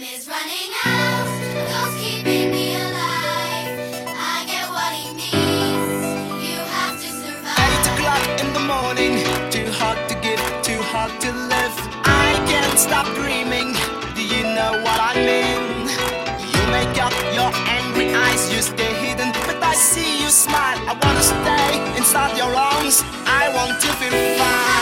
Running out. Eight o'clock in the morning. Too hard to give, too hard to live. I can't stop dreaming. Do you know what I mean? You make up your angry eyes. You stay hidden, but I see you smile. I wanna stay inside your arms. I want to feel fine.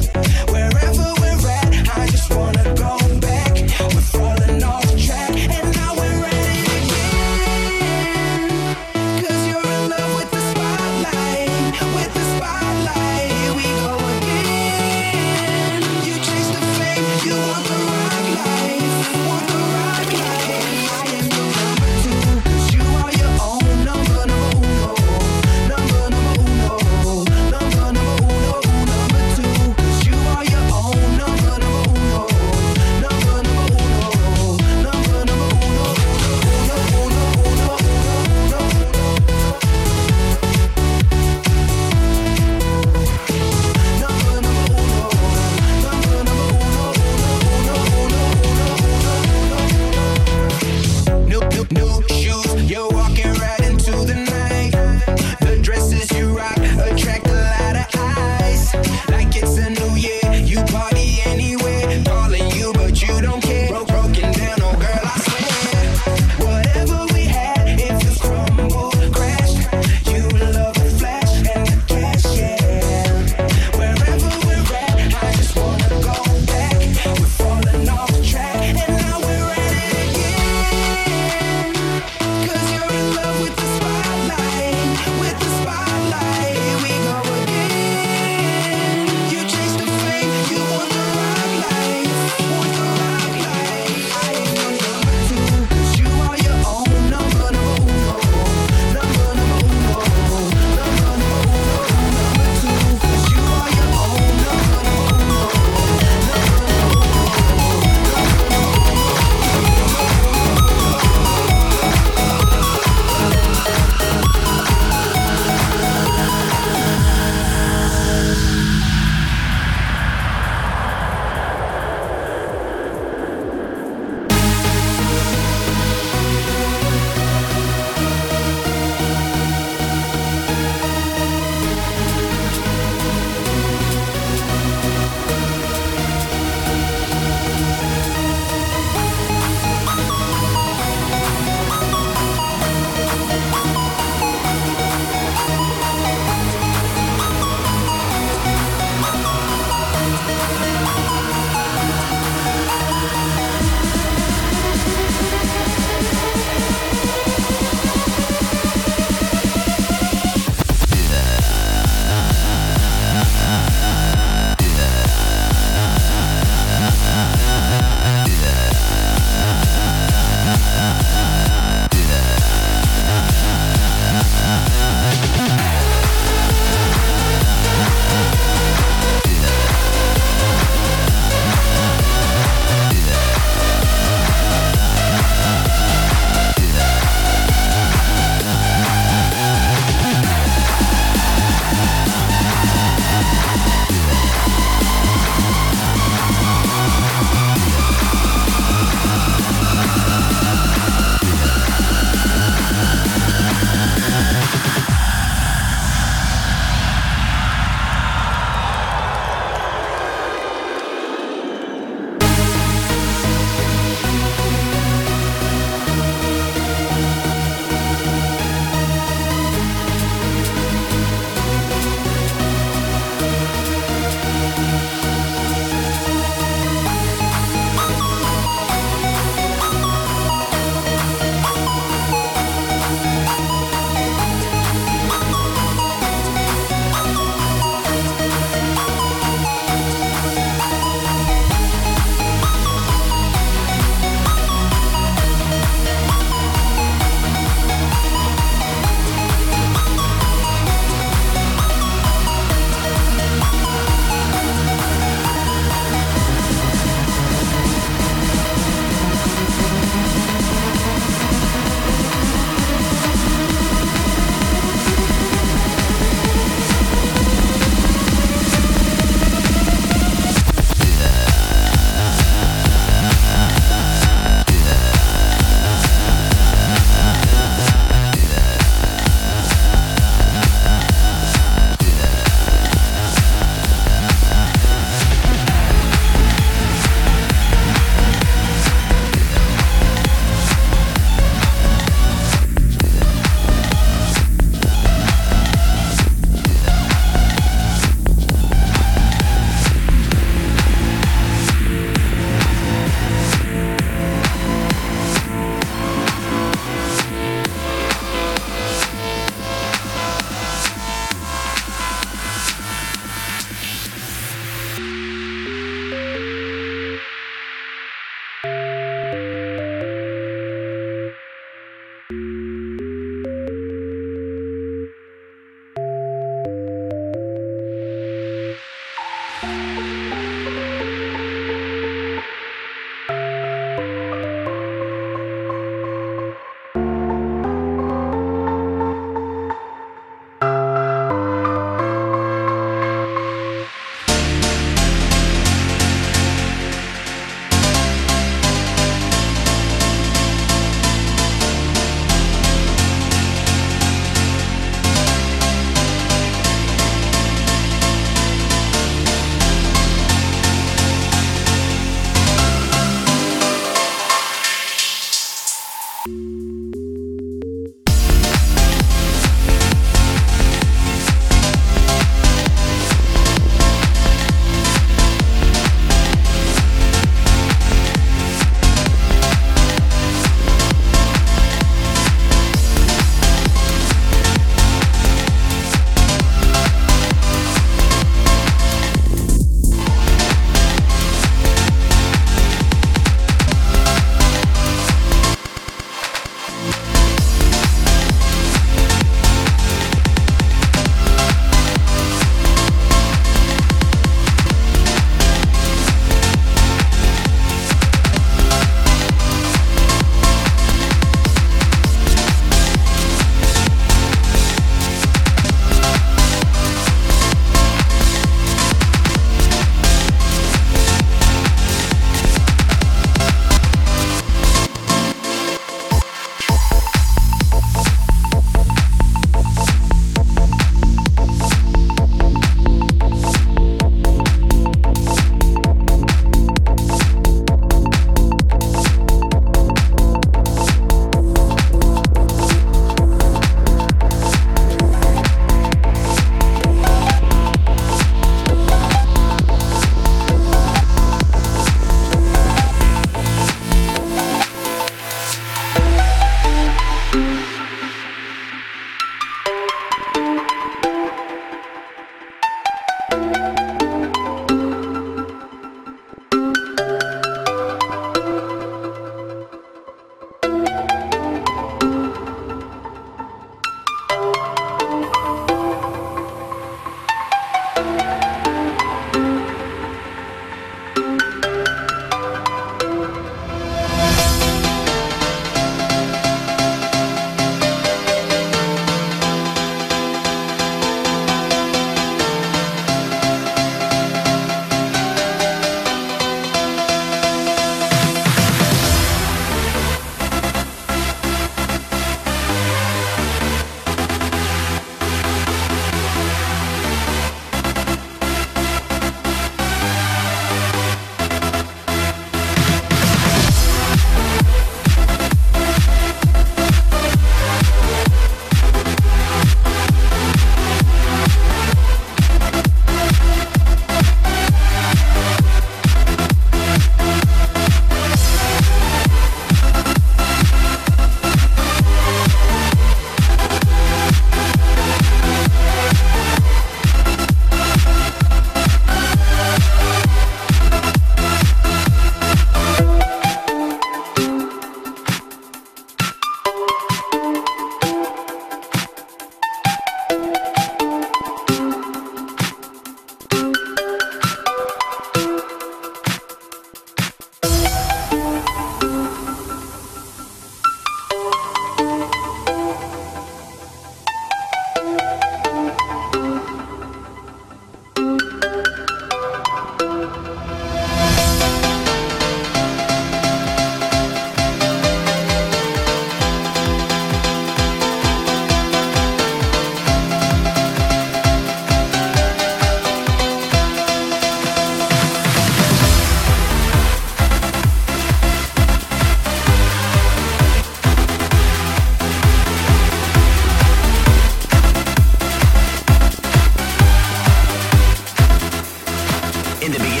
in the beginning.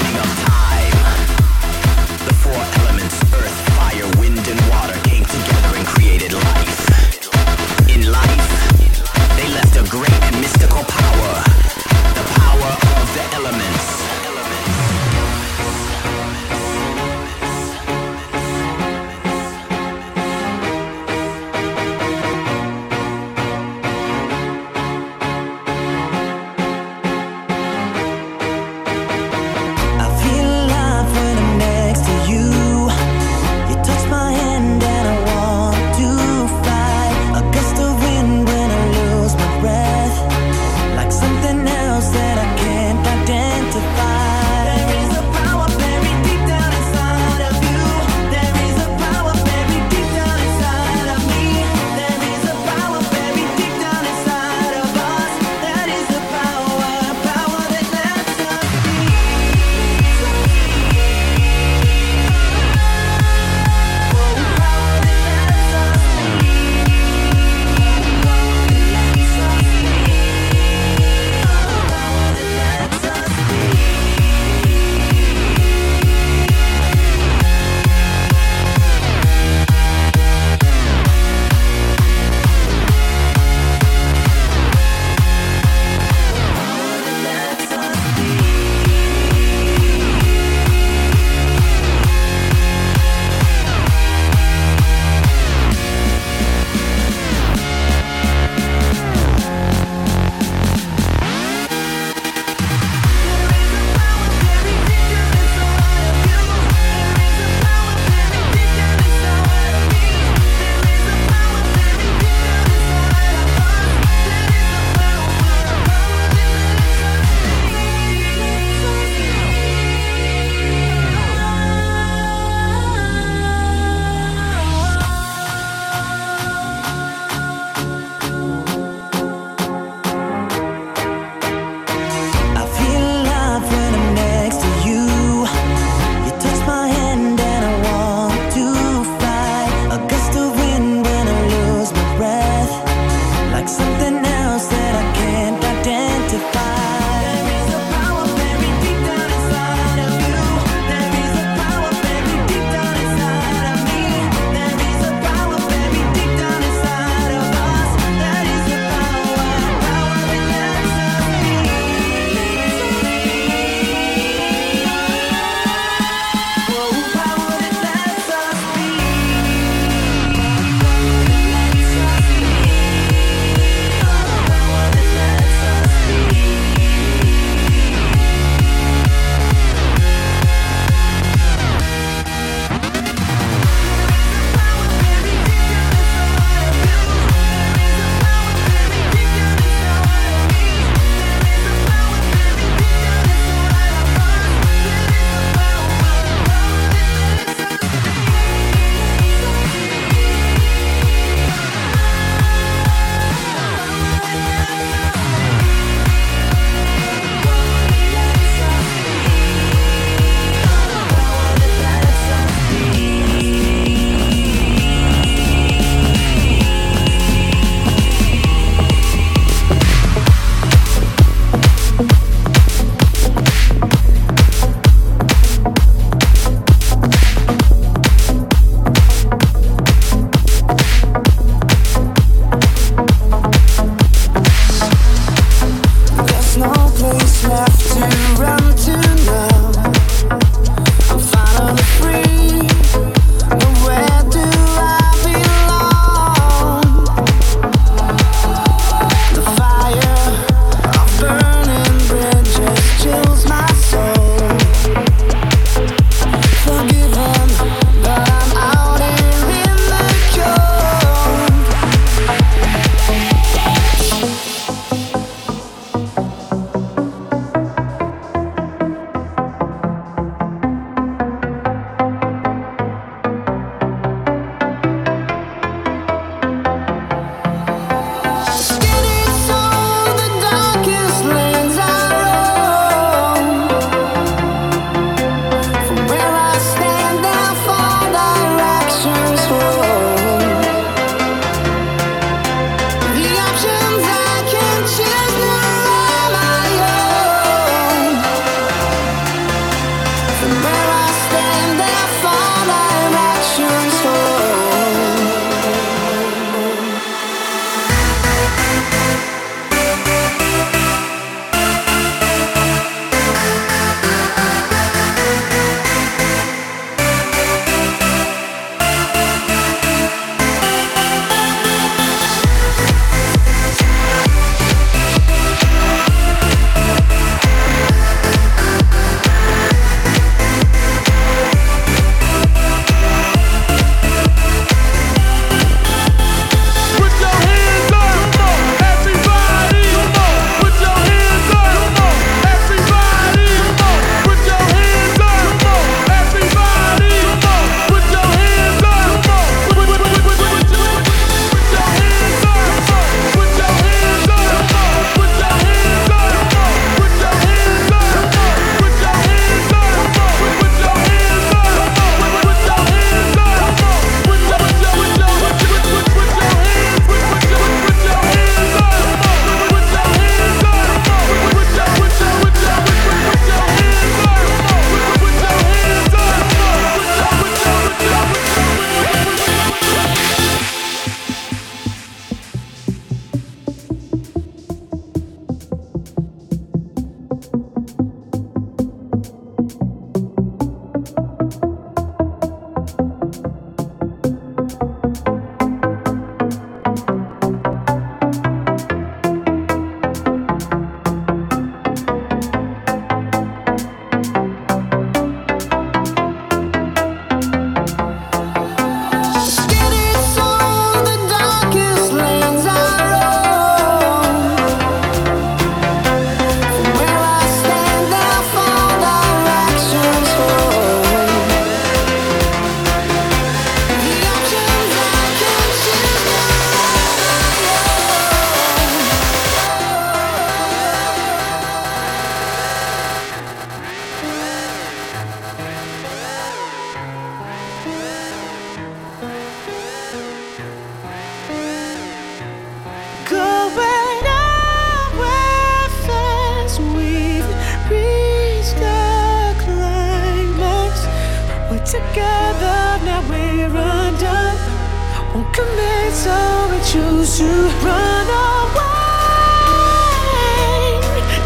Choose to run away.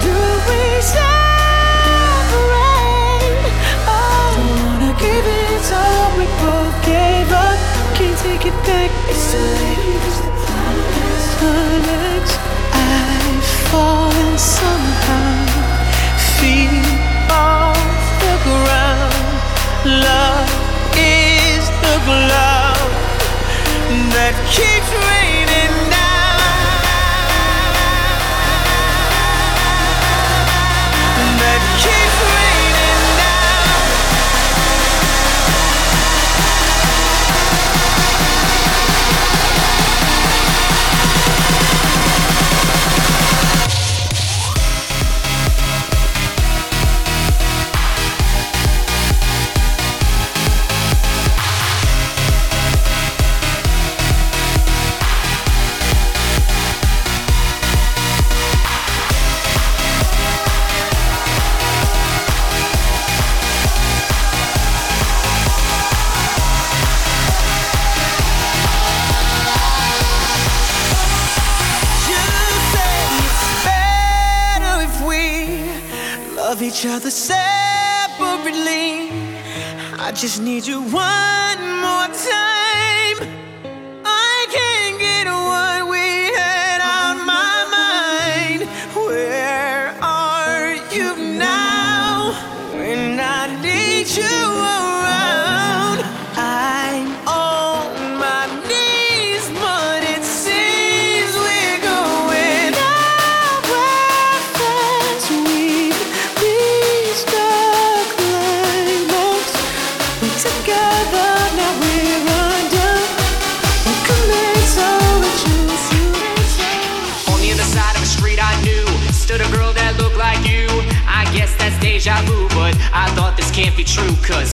Do we separate? Oh, don't wanna give it, so we both gave up. Can't take it back, it's too late. Climax, I've fallen somehow. Feet off the ground. Love is the glove that keeps raining love each other separately. I just need you one more time. True, cause